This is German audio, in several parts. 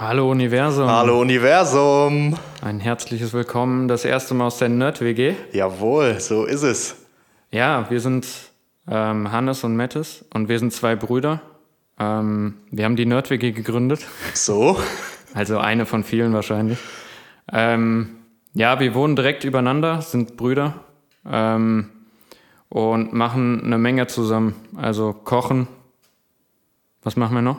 Hallo Universum. Hallo Universum. Ein herzliches Willkommen, das erste Mal aus der Nerd-WG. Jawohl, so ist es. Ja, wir sind ähm, Hannes und Mettes und wir sind zwei Brüder. Ähm, wir haben die Nerd-WG gegründet. So. Also eine von vielen wahrscheinlich. Ähm, ja, wir wohnen direkt übereinander, sind Brüder ähm, und machen eine Menge zusammen. Also kochen. Was machen wir noch?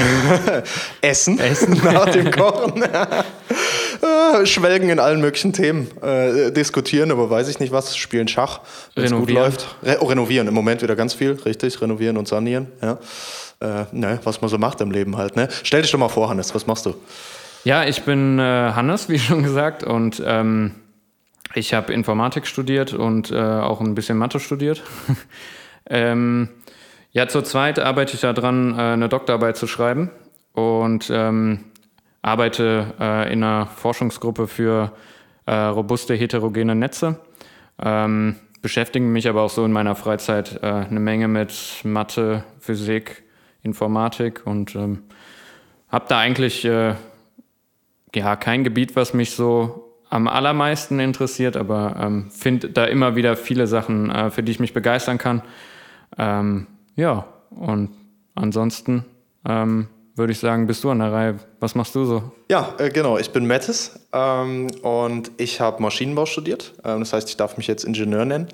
Essen. Essen. Nach dem Kochen. Äh, Schwelgen in allen möglichen Themen. Äh, diskutieren, aber weiß ich nicht was. Spielen Schach, wenn es gut läuft. Re oh, renovieren. Im Moment wieder ganz viel. Richtig. Renovieren und sanieren. Ja. Äh, ne, was man so macht im Leben halt. Ne? Stell dich doch mal vor, Hannes. Was machst du? Ja, ich bin äh, Hannes, wie schon gesagt, und ähm, ich habe Informatik studiert und äh, auch ein bisschen Mathe studiert. ähm, ja, zurzeit arbeite ich daran, äh, eine Doktorarbeit zu schreiben und ähm, arbeite äh, in einer Forschungsgruppe für äh, robuste heterogene Netze. Ähm, beschäftige mich aber auch so in meiner Freizeit äh, eine Menge mit Mathe, Physik, Informatik und ähm, habe da eigentlich äh, ja, kein Gebiet, was mich so am allermeisten interessiert, aber ähm, finde da immer wieder viele Sachen, äh, für die ich mich begeistern kann. Ja, und ansonsten ähm, würde ich sagen, bist du an der Reihe. Was machst du so? Ja, äh, genau. Ich bin Mattes ähm, und ich habe Maschinenbau studiert. Ähm, das heißt, ich darf mich jetzt Ingenieur nennen.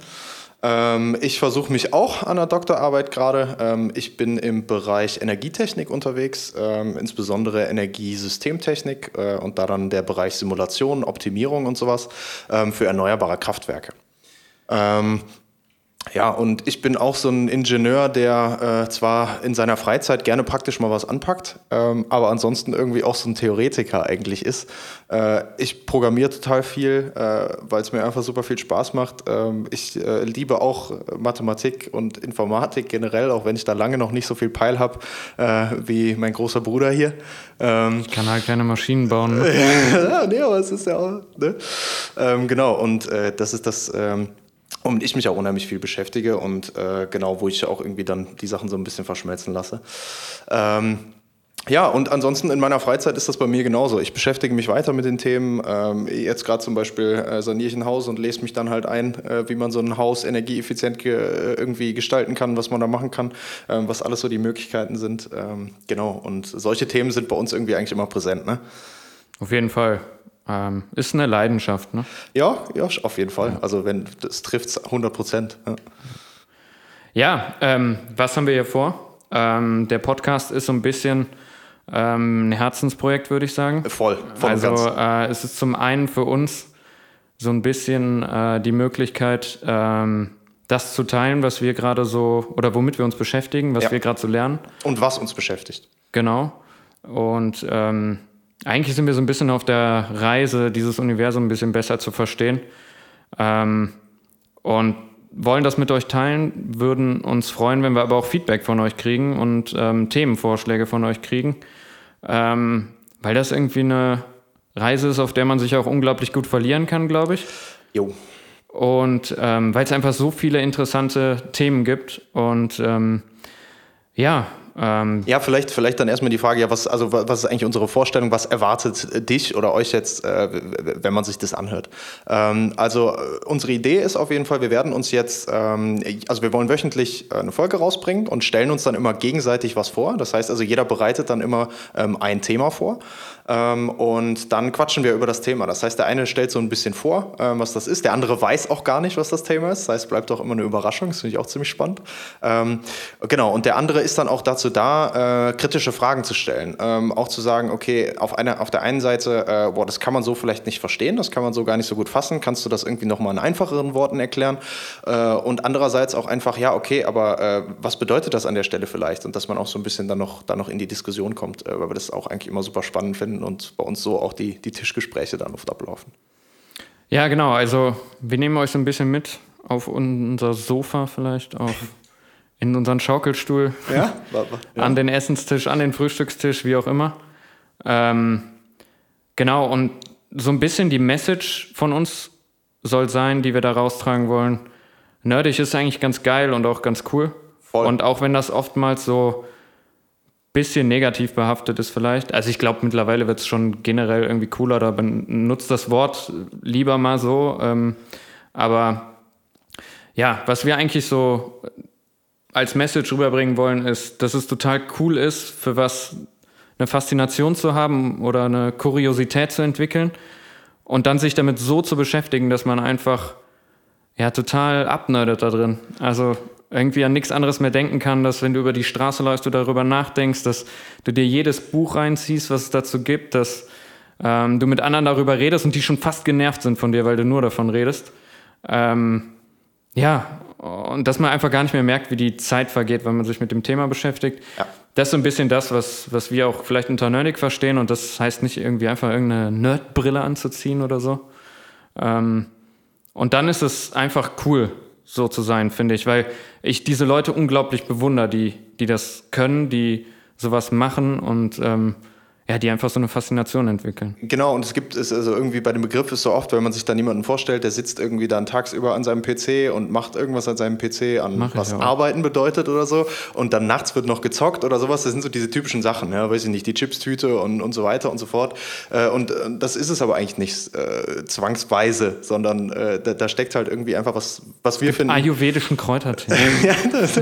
Ähm, ich versuche mich auch an der Doktorarbeit gerade. Ähm, ich bin im Bereich Energietechnik unterwegs, ähm, insbesondere Energiesystemtechnik äh, und da dann der Bereich Simulation, Optimierung und sowas für erneuerbare Kraftwerke. Ähm, ja, und ich bin auch so ein Ingenieur, der äh, zwar in seiner Freizeit gerne praktisch mal was anpackt, ähm, aber ansonsten irgendwie auch so ein Theoretiker eigentlich ist. Äh, ich programmiere total viel, äh, weil es mir einfach super viel Spaß macht. Ähm, ich äh, liebe auch Mathematik und Informatik generell, auch wenn ich da lange noch nicht so viel Peil habe äh, wie mein großer Bruder hier. Ähm, Ich kann halt keine Maschinen bauen. Ne? ja, nee, aber es ist ja auch. Ne? Ähm, genau, und äh, das ist das, ähm, womit ich mich auch unheimlich viel beschäftige und äh, genau, wo ich auch irgendwie dann die Sachen so ein bisschen verschmelzen lasse. Ähm, ja, und ansonsten in meiner Freizeit ist das bei mir genauso. Ich beschäftige mich weiter mit den Themen. Ähm, jetzt gerade zum Beispiel äh, saniere ich ein Haus und lese mich dann halt ein, äh, wie man so ein Haus energieeffizient ge äh, irgendwie gestalten kann, was man da machen kann, ähm, was alles so die Möglichkeiten sind. Ähm, genau, und solche Themen sind bei uns irgendwie eigentlich immer präsent. Ne? Auf jeden Fall. Ähm, ist eine Leidenschaft, ne? Ja, ja, auf jeden Fall. Also wenn das trifft 100 Prozent. Ja. Ja, ähm, was haben wir hier vor? Ähm, der Podcast ist so ein bisschen ähm, ein Herzensprojekt, würde ich sagen. Voll, voll und also äh, es ist zum einen für uns so ein bisschen äh, die Möglichkeit, ähm, das zu teilen, was wir gerade so oder womit wir uns beschäftigen, was Ja. wir gerade so lernen. Und was uns beschäftigt. Genau. Und ähm, eigentlich sind wir so ein bisschen auf der Reise, dieses Universum ein bisschen besser zu verstehen. Ähm, und wollen das mit euch teilen, würden uns freuen, wenn wir aber auch Feedback von euch kriegen und ähm, Themenvorschläge von euch kriegen. Ähm, weil das irgendwie eine Reise ist, auf der man sich auch unglaublich gut verlieren kann, glaube ich. Jo. Und ähm, weil es einfach so viele interessante Themen gibt. Und ähm, ja, ähm, Ja, vielleicht, vielleicht dann erstmal die Frage, ja, was, also, wa- was ist eigentlich unsere Vorstellung? Was erwartet dich oder euch jetzt, äh, wenn man sich das anhört? Ähm, also, äh, unsere Idee ist auf jeden Fall, wir werden uns jetzt, ähm, also, wir wollen wöchentlich äh, eine Folge rausbringen und stellen uns dann immer gegenseitig was vor. Das heißt also, jeder bereitet dann immer ähm, ein Thema vor. Ähm, und dann quatschen wir über das Thema. Das heißt, der eine stellt so ein bisschen vor, ähm, was das ist. Der andere weiß auch gar nicht, was das Thema ist. Das heißt, bleibt auch immer eine Überraschung. Das finde ich auch ziemlich spannend. Genau. Und der andere ist dann auch dazu dazu da, äh, kritische Fragen zu stellen. Ähm, auch zu sagen, okay, auf, einer, auf der einen Seite, äh, boah, das kann man so vielleicht nicht verstehen, das kann man so gar nicht so gut fassen. Kannst du das irgendwie nochmal in einfacheren Worten erklären? Äh, und andererseits auch einfach, ja, okay, aber äh, was bedeutet das an der Stelle vielleicht? Und dass man auch so ein bisschen dann noch, dann noch in die Diskussion kommt, äh, weil wir das auch eigentlich immer super spannend finden und bei uns so auch die, die Tischgespräche dann oft ablaufen. Ja, genau. Also wir nehmen euch so ein bisschen mit auf unser Sofa vielleicht, auf in unseren Schaukelstuhl, Ja? an den Essenstisch, an den Frühstückstisch, wie auch immer. Ähm, genau, und so ein bisschen die Message von uns soll sein, die wir da raustragen wollen. Nerdig ist eigentlich ganz geil und auch ganz cool. Voll. Und auch wenn das oftmals so ein bisschen negativ behaftet ist vielleicht. Also ich glaube, mittlerweile wird es schon generell irgendwie cooler, da benutzt das Wort lieber mal so. Ähm, aber ja, was wir eigentlich so als Message rüberbringen wollen, ist, dass es total cool ist, für was eine Faszination zu haben oder eine Kuriosität zu entwickeln und dann sich damit so zu beschäftigen, dass man einfach ja total abnerdet da drin. Also irgendwie an nichts anderes mehr denken kann, dass wenn du über die Straße läufst, du darüber nachdenkst, dass du dir jedes Buch reinziehst, was es dazu gibt, dass ähm, du mit anderen darüber redest und die schon fast genervt sind von dir, weil du nur davon redest. Ähm, ja, und dass man einfach gar nicht mehr merkt, wie die Zeit vergeht, wenn man sich mit dem Thema beschäftigt. Ja. Das ist so ein bisschen das, was, was wir auch vielleicht unter Nerdig verstehen. Und das heißt nicht irgendwie einfach irgendeine Nerdbrille anzuziehen oder so. Ähm, und dann ist es einfach cool, so zu sein, finde ich, weil ich diese Leute unglaublich bewundere, die, die das können, die sowas machen und ähm, ja, die einfach so eine Faszination entwickeln. Genau, und es gibt es, also irgendwie bei dem Begriff ist so oft, wenn man sich da jemanden vorstellt, der sitzt irgendwie dann tagsüber an seinem PC und macht irgendwas an seinem PC, an Mach was. Arbeiten bedeutet oder so, und dann nachts wird noch gezockt oder sowas. Das sind so diese typischen Sachen, ja, weiß ich nicht, die Chipstüte und, und so weiter und so fort. Äh, Und äh, das ist es aber eigentlich nicht äh, zwangsweise, sondern äh, da, da steckt halt irgendwie einfach was, was wir finden. Ayurvedischen Kräutertee. Ja, das,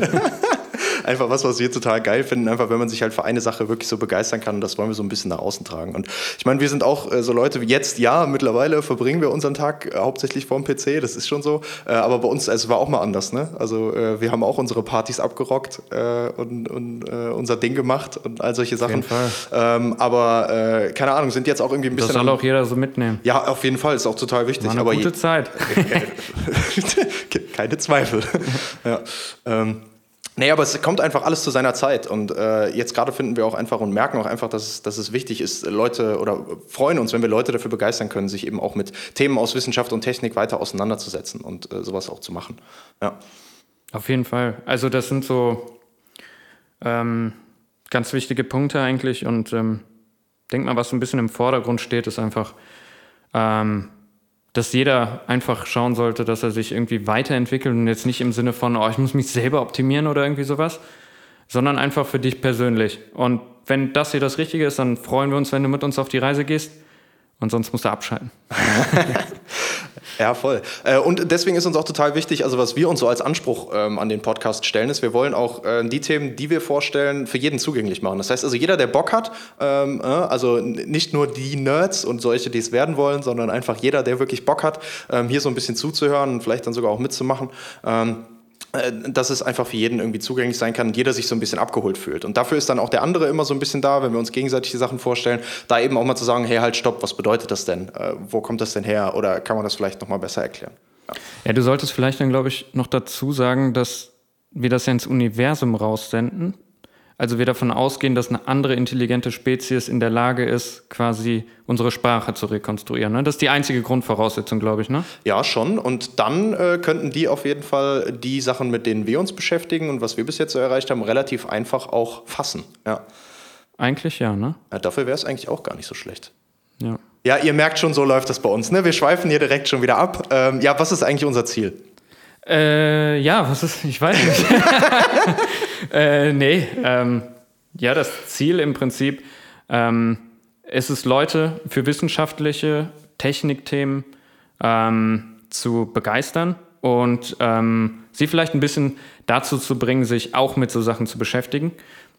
einfach was, was wir total geil finden, einfach wenn man sich halt für eine Sache wirklich so begeistern kann und das wollen wir so ein bisschen nach außen tragen. Und ich meine, wir sind auch äh, so Leute wie jetzt, ja, mittlerweile verbringen wir unseren Tag äh, hauptsächlich vorm PC, das ist schon so, äh, aber bei uns, es war auch mal anders, ne? Also äh, wir haben auch unsere Partys abgerockt äh, und, und äh, unser Ding gemacht und all solche Sachen. Fall. Ähm, aber keine Ahnung, sind jetzt auch irgendwie ein Das bisschen... soll am- auch jeder so mitnehmen. ja, auf jeden Fall, ist auch total wichtig. War eine aber gute Zeit. Keine Zweifel. ja. ähm, nee, aber es kommt einfach alles zu seiner Zeit. Und äh, jetzt gerade finden wir auch einfach und merken auch einfach, dass, es- dass es wichtig ist, Leute oder freuen uns, wenn wir Leute dafür begeistern können, sich eben auch mit Themen aus Wissenschaft und Technik weiter auseinanderzusetzen und äh, sowas auch zu machen. Ja. Auf jeden Fall. Also das sind so ähm, ganz wichtige Punkte eigentlich und ähm, denk mal, was so ein bisschen im Vordergrund steht, ist einfach, ähm, dass jeder einfach schauen sollte, dass er sich irgendwie weiterentwickelt und jetzt nicht im Sinne von, oh, ich muss mich selber optimieren oder irgendwie sowas, sondern einfach für dich persönlich. Und wenn das hier das Richtige ist, dann freuen wir uns, wenn du mit uns auf die Reise gehst und sonst musst du abschalten. Ja, voll. Äh, Und deswegen ist uns auch total wichtig, also was wir uns so als Anspruch ähm, an den Podcast stellen, ist, wir wollen auch äh, die Themen, die wir vorstellen, für jeden zugänglich machen. Das heißt also, jeder, der Bock hat, ähm, äh, also nicht nur die Nerds und solche, die es werden wollen, sondern einfach jeder, der wirklich Bock hat, ähm, hier so ein bisschen zuzuhören und vielleicht dann sogar auch mitzumachen. Dass es einfach für jeden irgendwie zugänglich sein kann und jeder sich so ein bisschen abgeholt fühlt. Und dafür ist dann auch der andere immer so ein bisschen da, wenn wir uns gegenseitig die Sachen vorstellen, da eben auch mal zu sagen, hey, halt, stopp, was bedeutet das denn? Äh, wo kommt das denn her? Oder kann man das vielleicht nochmal besser erklären? Ja, du solltest vielleicht dann, glaube ich, noch dazu sagen, dass wir das ja ins Universum raussenden. Also wir davon ausgehen, dass eine andere intelligente Spezies in der Lage ist, quasi unsere Sprache zu rekonstruieren. Ne? Das ist die einzige Grundvoraussetzung, glaube ich. Ne? Ja, schon. Und dann äh, könnten die auf jeden Fall die Sachen, mit denen wir uns beschäftigen und was wir bis jetzt so erreicht haben, relativ einfach auch fassen. Ja. Eigentlich ja, ne? Ja, dafür wäre es eigentlich auch gar nicht so schlecht. Ja. Ja, ihr merkt schon, so läuft das bei uns. Ne? Wir schweifen hier direkt schon wieder ab. Ähm, ja, was ist eigentlich unser Ziel? Äh, ja, was ist, ich weiß nicht. äh, nee, ähm, ja, das Ziel im Prinzip ähm, ist es, Leute für wissenschaftliche Technikthemen ähm, zu begeistern und ähm, sie vielleicht ein bisschen dazu zu bringen, sich auch mit so Sachen zu beschäftigen,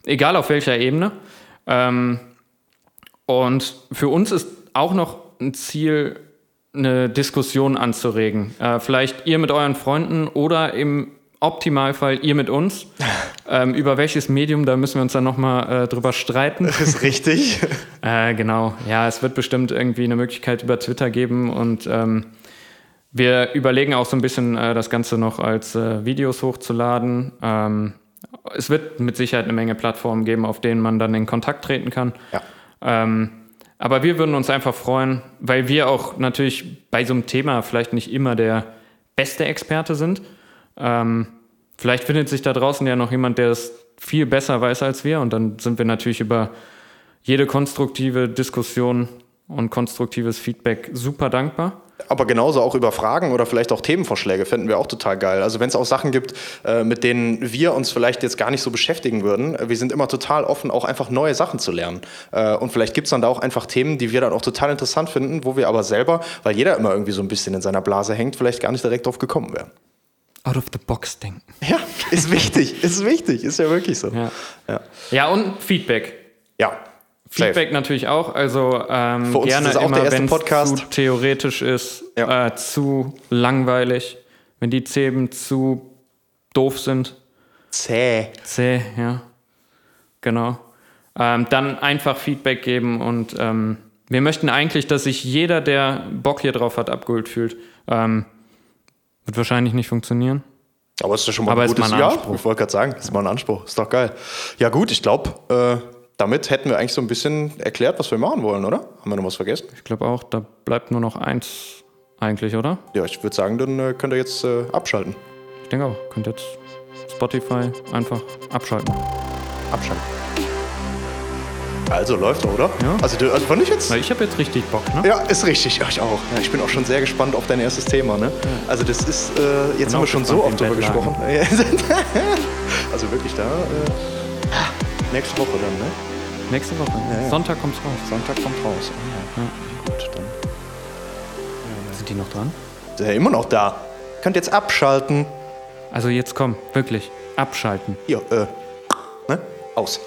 egal auf welcher Ebene. Ähm, und für uns ist auch noch ein Ziel, eine Diskussion anzuregen. Äh, vielleicht ihr mit euren Freunden oder im Optimalfall ihr mit uns. Ähm, über welches Medium, da müssen wir uns dann nochmal äh, drüber streiten. Das ist richtig. Äh, genau, ja, es wird bestimmt irgendwie eine Möglichkeit über Twitter geben und ähm, wir überlegen auch so ein bisschen, äh, das Ganze noch als äh, Videos hochzuladen. Ähm, es wird mit Sicherheit eine Menge Plattformen geben, auf denen man dann in Kontakt treten kann. Ja. Aber wir würden uns einfach freuen, weil wir auch natürlich bei so einem Thema vielleicht nicht immer der beste Experte sind. Ähm, vielleicht findet sich da draußen ja noch jemand, der es viel besser weiß als wir und dann sind wir natürlich über jede konstruktive Diskussion und konstruktives Feedback super dankbar. Aber genauso auch über Fragen oder vielleicht auch Themenvorschläge fänden wir auch total geil. Also wenn es auch Sachen gibt, äh, mit denen wir uns vielleicht jetzt gar nicht so beschäftigen würden, äh, wir sind immer total offen, auch einfach neue Sachen zu lernen. Äh, und vielleicht gibt es dann da auch einfach Themen, die wir dann auch total interessant finden, wo wir aber selber, weil jeder immer irgendwie so ein bisschen in seiner Blase hängt, vielleicht gar nicht direkt drauf gekommen wären. Out of the box denken. Ja, ist wichtig, ist wichtig, ist ja wirklich so. Ja, Ja, ja und Feedback. ja. Feedback natürlich auch. Also ähm, Für uns gerne ist das auch immer, der erste wenn es Podcast. zu theoretisch ist, Ja. äh, zu langweilig, wenn die Themen zu doof sind, Zäh. zäh, ja, genau. Ähm, dann einfach Feedback geben und ähm, wir möchten eigentlich, dass sich jeder, der Bock hier drauf hat, abgeholt fühlt. Ähm, wird wahrscheinlich nicht funktionieren. Aber es ist ja schon mal Aber ein ist gutes mal ein Ja, Anspruch. ich wollte gerade sagen, ist mal ein Anspruch. Ist doch geil. Ja gut, ich glaube, äh, damit hätten wir eigentlich so ein bisschen erklärt, was wir machen wollen, oder? Haben wir noch was vergessen? Ich glaube auch, da bleibt nur noch eins eigentlich, oder? Ja, ich würde sagen, dann äh, könnt ihr jetzt äh, abschalten. Ich denke auch, könnt jetzt Spotify einfach abschalten. Abschalten. Also läuft er, oder? Ja. Also, du, also fand ich jetzt. Weil ich habe jetzt richtig Bock, ne? Ja, ist richtig. Ja, ich auch. Ja, ich bin auch schon sehr gespannt auf dein erstes Thema. Ne? Also das ist, äh, jetzt haben wir schon so oft drüber gesprochen. also wirklich da. Nächste Woche dann, ne? Nächste Woche. ja. Sonntag kommt's raus. Sonntag kommt raus. Ah, ja. Gut, dann. Sind die noch dran? Ist ja immer noch da. Könnt jetzt abschalten. Also jetzt komm, wirklich. Abschalten. Hier, äh, ne? Aus.